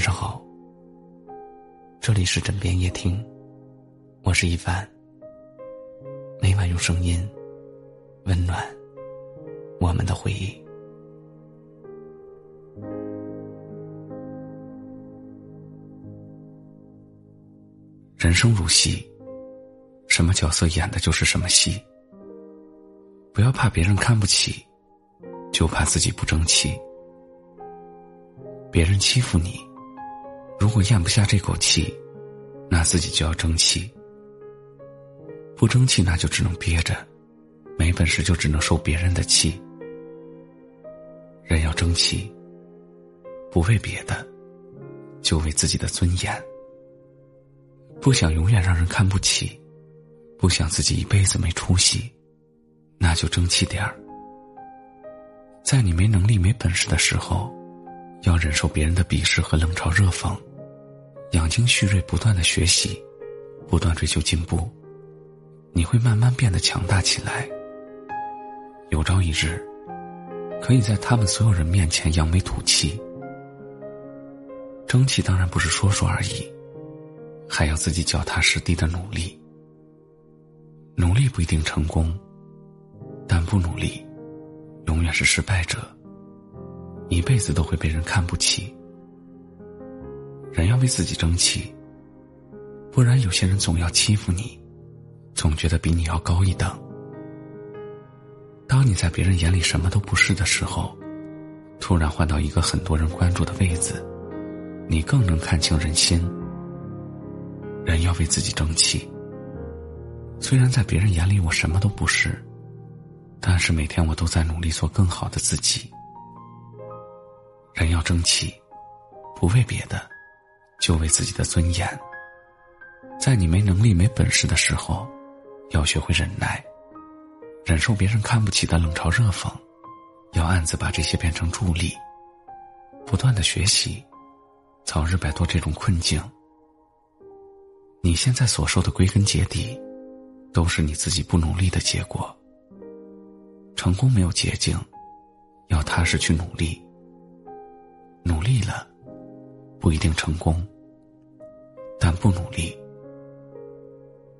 晚上好，这里是枕边夜听，我是一凡。每晚用声音温暖我们的回忆。人生如戏，什么角色演的就是什么戏。不要怕别人看不起，就怕自己不争气。别人欺负你，如果咽不下这口气，那自己就要争气。不争气，那就只能憋着；没本事，就只能受别人的气。人要争气，不为别的，就为自己的尊严。不想永远让人看不起，不想自己一辈子没出息，那就争气点儿。在你没能力、没本事的时候。要忍受别人的鄙视和冷嘲热讽，养精蓄锐，不断的学习，不断追求进步，你会慢慢变得强大起来。有朝一日，可以在他们所有人面前扬眉吐气。争气当然不是说说而已，还要自己脚踏实地的努力。努力不一定成功，但不努力，永远是失败者。一辈子都会被人看不起。人要为自己争气，不然有些人总要欺负你，总觉得比你要高一等。当你在别人眼里什么都不是的时候，突然换到一个很多人关注的位子，你更能看清人心。人要为自己争气。虽然在别人眼里我什么都不是，但是每天我都在努力做更好的自己。人要争气，不为别的，就为自己的尊严。在你没能力、没本事的时候，要学会忍耐，忍受别人看不起的冷嘲热讽，要暗自把这些变成助力，不断的学习，早日摆脱这种困境。你现在所受的，归根结底，都是你自己不努力的结果。成功没有捷径，要踏实去努力。努力了，不一定成功；但不努力，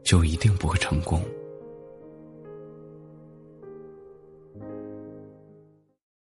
就一定不会成功。